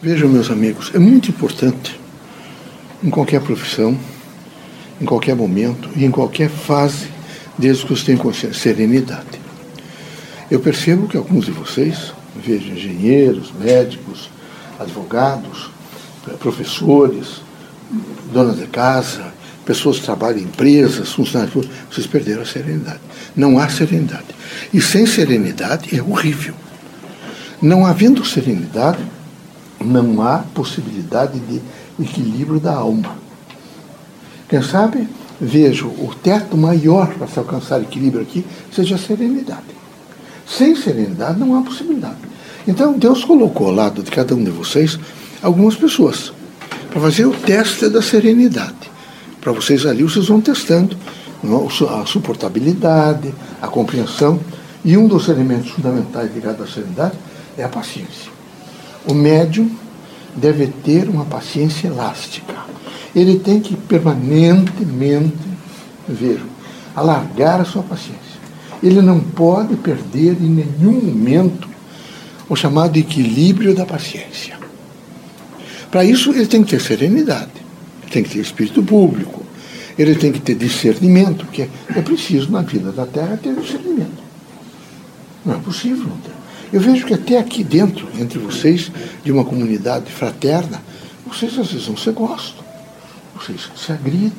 Vejam, meus amigos, é muito importante, em qualquer profissão, em qualquer momento e em qualquer fase, desde que você tenha consciência, serenidade. Eu percebo que alguns de vocês, vejo engenheiros, médicos, advogados, professores, donas de casa, pessoas que trabalham em empresas, funcionários, vocês perderam a serenidade. Não há serenidade. E sem serenidade é horrível. Não havendo serenidade, não há possibilidade de equilíbrio da alma. Quem sabe, vejo o teto maior para se alcançar equilíbrio aqui seja a serenidade. Sem serenidade não há possibilidade. Então Deus colocou ao lado de cada um de vocês algumas pessoas para fazer o teste da serenidade. Para vocês ali, vocês vão testando a suportabilidade, a compreensão. E um dos elementos fundamentais ligados à serenidade é a paciência. O médium deve ter uma paciência elástica. Ele tem que permanentemente ver, alargar a sua paciência. Ele não pode perder em nenhum momento o chamado equilíbrio da paciência. Para isso, ele tem que ter serenidade, tem que ter espírito público, ele tem que ter discernimento, que é, é preciso na vida da Terra ter discernimento. Não é possível não ter. Eu vejo que até aqui dentro, entre vocês, de uma comunidade fraterna, vocês às vezes não se gostam, vocês se agridem,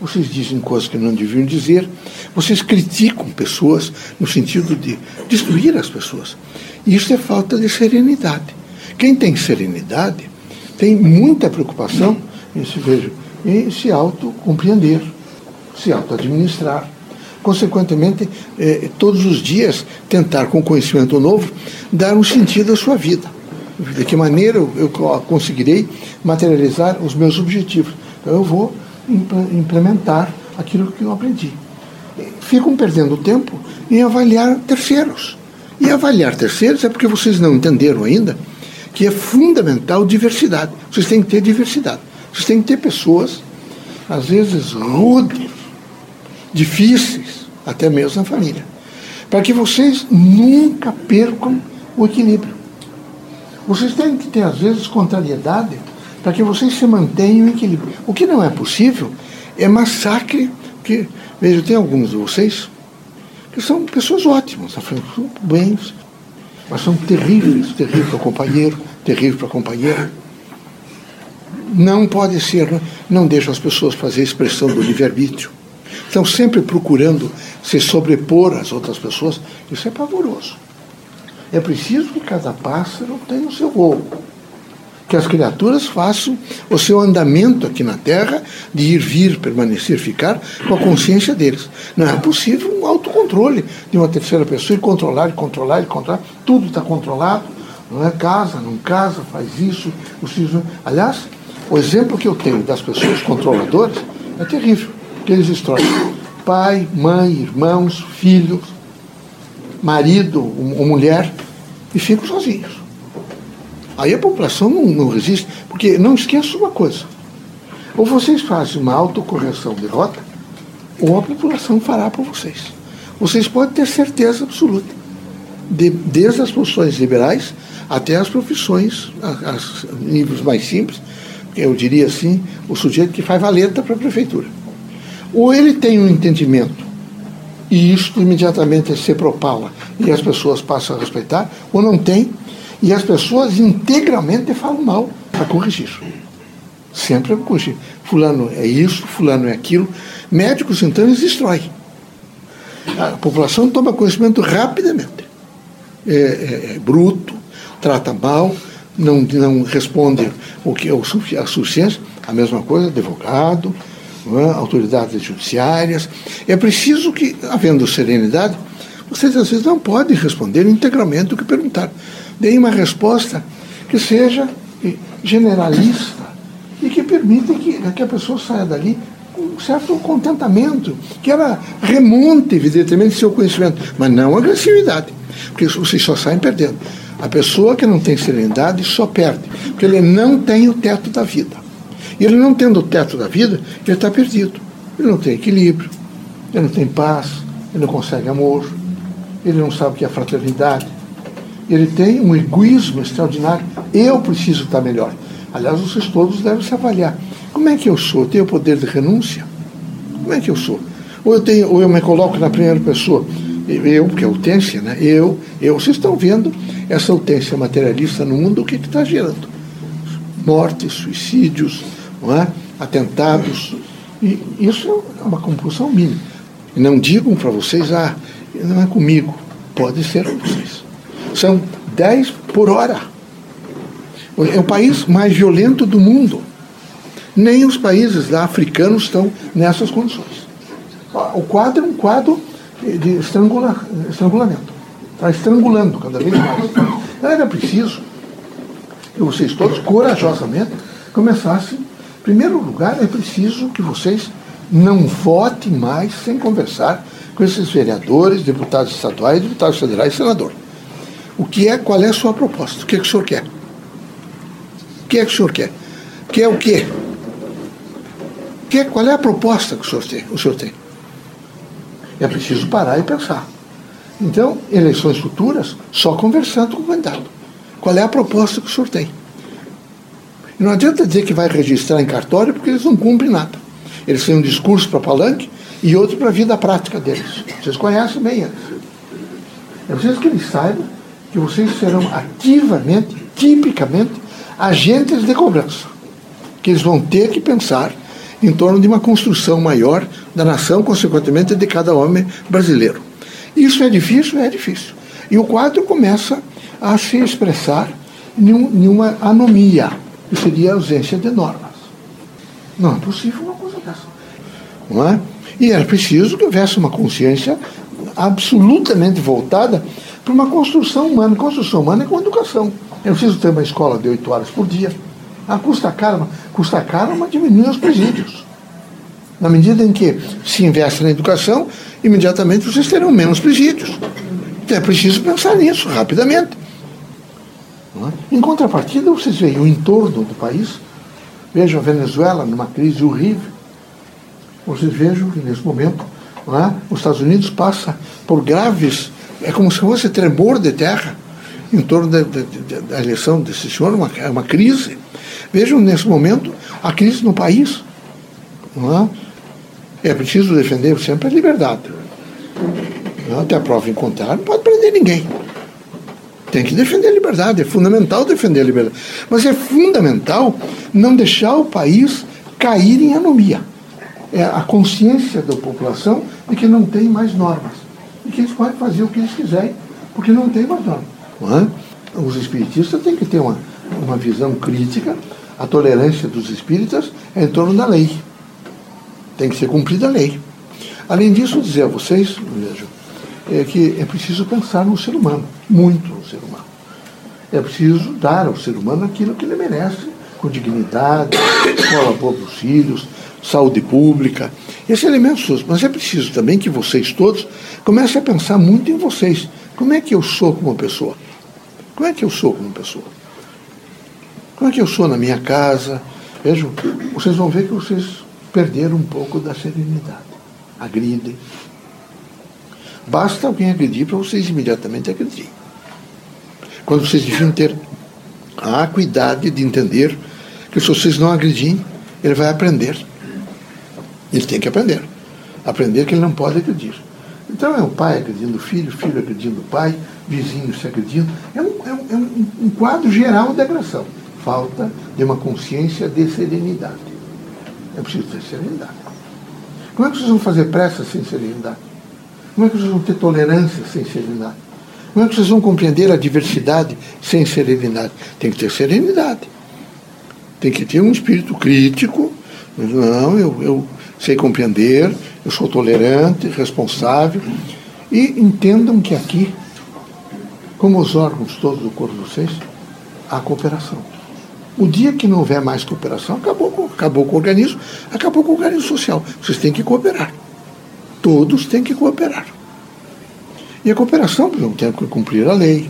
vocês dizem coisas que não deviam dizer, vocês criticam pessoas no sentido de destruir as pessoas. E isso é falta de serenidade. Quem tem serenidade tem muita preocupação em se, veja, em se auto-compreender, se auto-administrar consequentemente, eh, todos os dias tentar, com conhecimento novo, dar um sentido à sua vida. De que maneira eu, conseguirei materializar os meus objetivos. Então, eu vou implementar aquilo que eu aprendi. Ficam perdendo tempo em avaliar terceiros. E avaliar terceiros é porque vocês não entenderam ainda que é fundamental diversidade. Vocês têm que ter diversidade. Vocês têm que ter pessoas, às vezes, rudes, difíceis, até mesmo na família, para que vocês nunca percam o equilíbrio. Vocês têm que ter, às vezes, contrariedade para que vocês se mantenham em equilíbrio. O que não é possível é massacre, que, veja, tem alguns de vocês que são pessoas ótimas, são bens, mas são terríveis, terríveis para o companheiro, terríveis para a companheira. Não pode ser, não, não deixam as pessoas fazer a expressão do livre-arbítrio. Estão sempre procurando se sobrepor às outras pessoas. Isso é pavoroso. É preciso que cada pássaro tenha o seu voo. Que as criaturas façam o seu andamento aqui na Terra, de ir, vir, permanecer, ficar, com a consciência deles. Não é possível um autocontrole de uma terceira pessoa e controlar, e controlar, e controlar. Tudo está controlado. Não é casa, não casa, faz isso, isso. Aliás, o exemplo que eu tenho das pessoas controladoras é terrível que eles destroem pai, mãe, irmãos, filhos, marido ou mulher e ficam sozinhos. Aí a população não, não resiste, porque não esqueça uma coisa: ou vocês fazem uma autocorreção de rota, ou a população fará por vocês. Vocês podem ter certeza absoluta, de, desde as profissões liberais até as profissões, as níveis mais simples, eu diria assim, o sujeito que faz valeta para a prefeitura. Ou ele tem um entendimento e isto imediatamente se propala e as pessoas passam a respeitar, ou não tem, e as pessoas integralmente falam mal para corrigir. Sempre para corrigir. Fulano é isso, fulano é aquilo. Médicos, então, eles destroem. A população toma conhecimento rapidamente. É, é, é bruto, trata mal, não, não responde o que a suficiência, a mesma coisa, advogado, é? autoridades judiciárias. É preciso que, havendo serenidade, vocês às vezes não podem responder integralmente o que perguntaram. Deem uma resposta que seja generalista e que permita que, que a pessoa saia dali com um certo contentamento, que ela remonte, evidentemente, seu conhecimento, mas não agressividade, porque vocês só saem perdendo. A pessoa que não tem serenidade só perde, porque ele não tem o teto da vida. E ele não tendo o teto da vida, ele está perdido. Ele não tem equilíbrio, ele não tem paz, ele não consegue amor, ele não sabe o que é fraternidade. ele tem um egoísmo extraordinário. Eu preciso estar melhor. Aliás, vocês todos devem se avaliar. Como é que eu sou? Tenho o poder de renúncia? Como é que eu sou? Ou eu, tenho, ou eu me coloco na primeira pessoa? Eu, porque é utência, né? Eu, eu. Vocês estão vendo essa utência materialista no mundo, o que está gerando? Mortes, suicídios, é? atentados. E isso é uma compulsão mínima. Não digam para vocês, ah, não é comigo. Pode ser com vocês. São 10 por hora. É o país mais violento do mundo. Nem os países africanos estão nessas condições. O quadro é um quadro de estrangula, estrangulamento. Está estrangulando cada vez mais. Então era preciso que vocês todos, corajosamente, começassem. Em primeiro lugar, é preciso que vocês não votem mais sem conversar com esses vereadores, deputados estaduais, deputados federais e senador. O que é, qual é a sua proposta? O que, é que o senhor quer? O que é que o senhor quer? Quer o quê? Quer, qual é a proposta que o senhor tem? O senhor tem? É preciso parar e pensar. Então, eleições futuras, só conversando com o candidato. Qual é a proposta que o senhor tem? Não adianta dizer que vai registrar em cartório, porque eles não cumprem nada. Eles têm um discurso para palanque e outro para a vida prática deles. Vocês conhecem bem eles. É preciso que eles saibam que vocês serão ativamente, tipicamente, agentes de cobrança. Que eles vão ter que pensar em torno de uma construção maior da nação, consequentemente, de cada homem brasileiro. Isso é difícil? É difícil. E o quadro começa a se expressar em, uma anomia, que seria ausência de normas. Não é possível uma coisa dessa. Não é? E era preciso que houvesse uma consciência absolutamente voltada para uma construção humana. Construção humana é com educação. Eu preciso ter uma escola de oito horas por dia. Ah, custa caro, custa caro, mas diminui os presídios. Na medida em que se investe na educação, imediatamente vocês terão menos presídios. Então é preciso pensar nisso rapidamente. É? Em contrapartida, vocês veem o entorno do país. Vejam a Venezuela numa crise horrível. Vocês vejam que nesse momento é? os Estados Unidos passa por graves, é como se fosse tremor de terra em torno da, da, da eleição desse senhor, uma, uma crise. Vejam nesse momento a crise no país. É? É preciso defender sempre a liberdade. Até a prova em contrário, não pode prender ninguém. Tem que defender a liberdade, é fundamental defender a liberdade. Mas é fundamental não deixar o país cair em anomia. É a consciência da população de que não tem mais normas. E que eles podem fazer o que eles quiserem, porque não tem mais normas. É? Os espiritistas têm que ter uma, uma visão crítica. A tolerância dos espíritas é em torno da lei. Tem que ser cumprida a lei. Além disso, dizer a vocês, vejam, é que é preciso pensar no ser humano, muito no ser humano. É preciso dar ao ser humano aquilo que ele merece, com dignidade, escola boa para os filhos, saúde pública, esses elementos Mas é preciso também que vocês todos comecem a pensar muito em vocês. Como é que eu sou como pessoa? Como é que eu sou como pessoa? Como é que eu sou na minha casa? Vejam, vocês vão ver que vocês perderam um pouco da serenidade. Agridem. Basta alguém agredir para vocês imediatamente agredirem. Quando vocês deviam ter a acuidade de entender que se vocês não agredirem, ele vai aprender. Ele tem que aprender. Aprender que ele não pode agredir. Então é o pai agredindo o filho, o filho agredindo o pai, vizinho se agredindo. É um, é um, é um quadro geral de agressão. Falta de uma consciência de serenidade. É preciso ter serenidade. Como é que vocês vão fazer pressa sem serenidade? Como é que vocês vão ter tolerância sem serenidade? Como é que vocês vão compreender a diversidade sem serenidade? Tem que ter serenidade. Tem que ter um espírito crítico. Não, eu, eu sei compreender, eu sou tolerante, responsável. E entendam que aqui, como os órgãos todos do corpo de vocês, há cooperação. O dia que não houver mais cooperação, acabou acabou com o organismo, acabou com o organismo social. Vocês têm que cooperar. Todos têm que cooperar. E a cooperação, por exemplo, tem que cumprir a lei,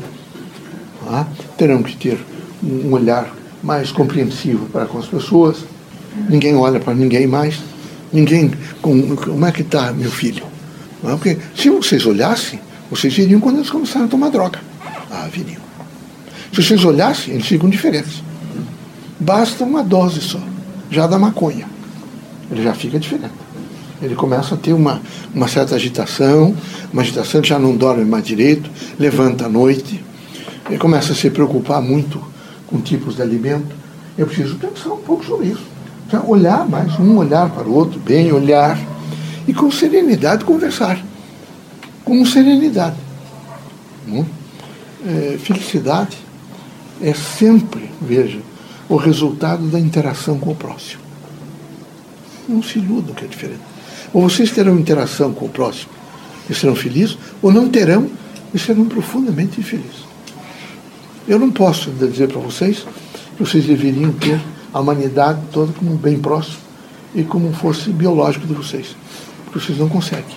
tá? terão que ter um olhar mais compreensivo para com as pessoas. Ninguém olha para ninguém mais. Ninguém. Com, como é que está, meu filho? Porque se vocês olhassem, vocês viriam quando eles começaram a tomar droga. Ah, viriam. Se vocês olhassem, eles ficam diferentes. Basta uma dose só, já da maconha. Ele já fica diferente. Ele começa a ter uma, uma certa agitação, uma agitação que já não dorme mais direito, levanta à noite, ele começa a se preocupar muito com tipos de alimento. Eu preciso pensar um pouco sobre isso. Já olhar mais, um olhar para o outro, bem olhar, e com serenidade conversar. Com serenidade. Hum? É, felicidade é sempre, veja, o resultado da interação com o próximo. Não se iludam que é diferente. Ou vocês terão interação com o próximo e serão felizes, ou não terão e serão profundamente infelizes. Eu não posso dizer para vocês que vocês deveriam ter a humanidade toda como um bem próximo e como fosse biológico de vocês, porque vocês não conseguem.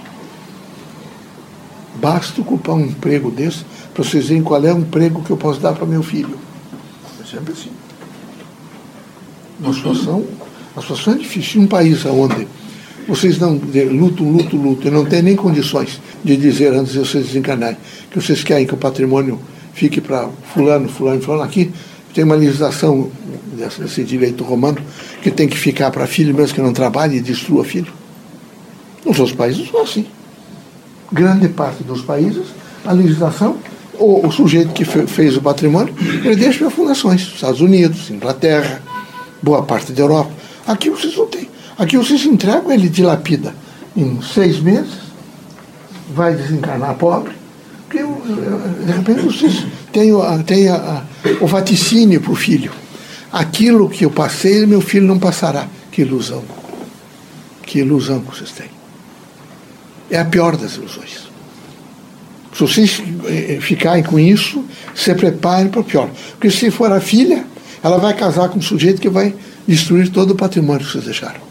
Basta ocupar um emprego desse para vocês verem qual é o emprego que eu posso dar para meu filho. É sempre assim. Uma situação, a situação é difícil. Um país onde vocês não lutam, lutam, lutam, e não tem nem condições de dizer antes de vocês desencarnarem que vocês querem que o patrimônio fique para fulano, fulano, fulano. Aqui tem uma legislação desse direito romano que tem que ficar para filho mesmo que não trabalhe e destrua filho. Nos outros países não é assim. Grande parte dos países, a legislação, o, o sujeito que fez o patrimônio, ele deixa para fundações. Estados Unidos, Inglaterra, boa parte da Europa. Aqui vocês não têm. Aqui vocês entregam, ele dilapida em seis meses, vai desencarnar pobre, porque de repente vocês têm, têm a, a, o vaticínio para o filho. Aquilo que eu passei, meu filho não passará. Que ilusão. Que ilusão que vocês têm. É a pior das ilusões. Se vocês eh, ficarem com isso, se preparem para o pior. Porque se for a filha, ela vai casar com um sujeito que vai destruir todo o patrimônio que vocês deixaram.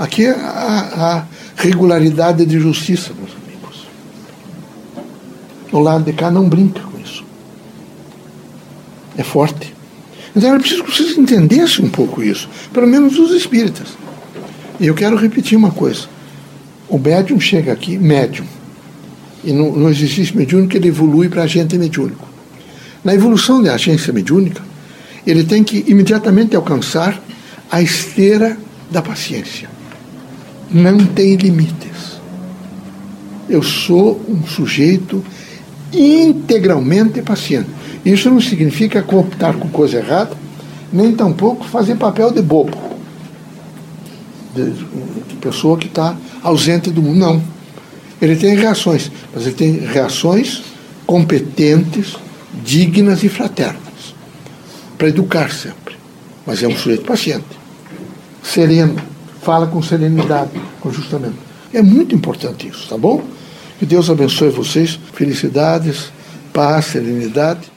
Aqui é a, regularidade de justiça, meus o lado de cá não brinca com isso. É forte. Então era preciso que vocês entendessem um pouco isso, pelo menos os espíritas. E eu quero repetir uma coisa. O médium chega aqui, médium, e no, no exercício mediúnico ele evolui para agente mediúnico. Na evolução da agência mediúnica, ele tem que imediatamente alcançar a esteira da paciência. Não tem limites. Eu sou um sujeito integralmente paciente. Isso não significa cooptar com coisa errada, nem tampouco fazer papel de bobo, de, pessoa que está ausente do mundo. Não. Ele tem reações, mas ele tem reações competentes, dignas e fraternas, para educar sempre. Mas é um sujeito paciente, sereno, fala com serenidade, com justamento. É muito importante isso, tá bom? Que Deus abençoe vocês. Felicidades, paz, serenidade.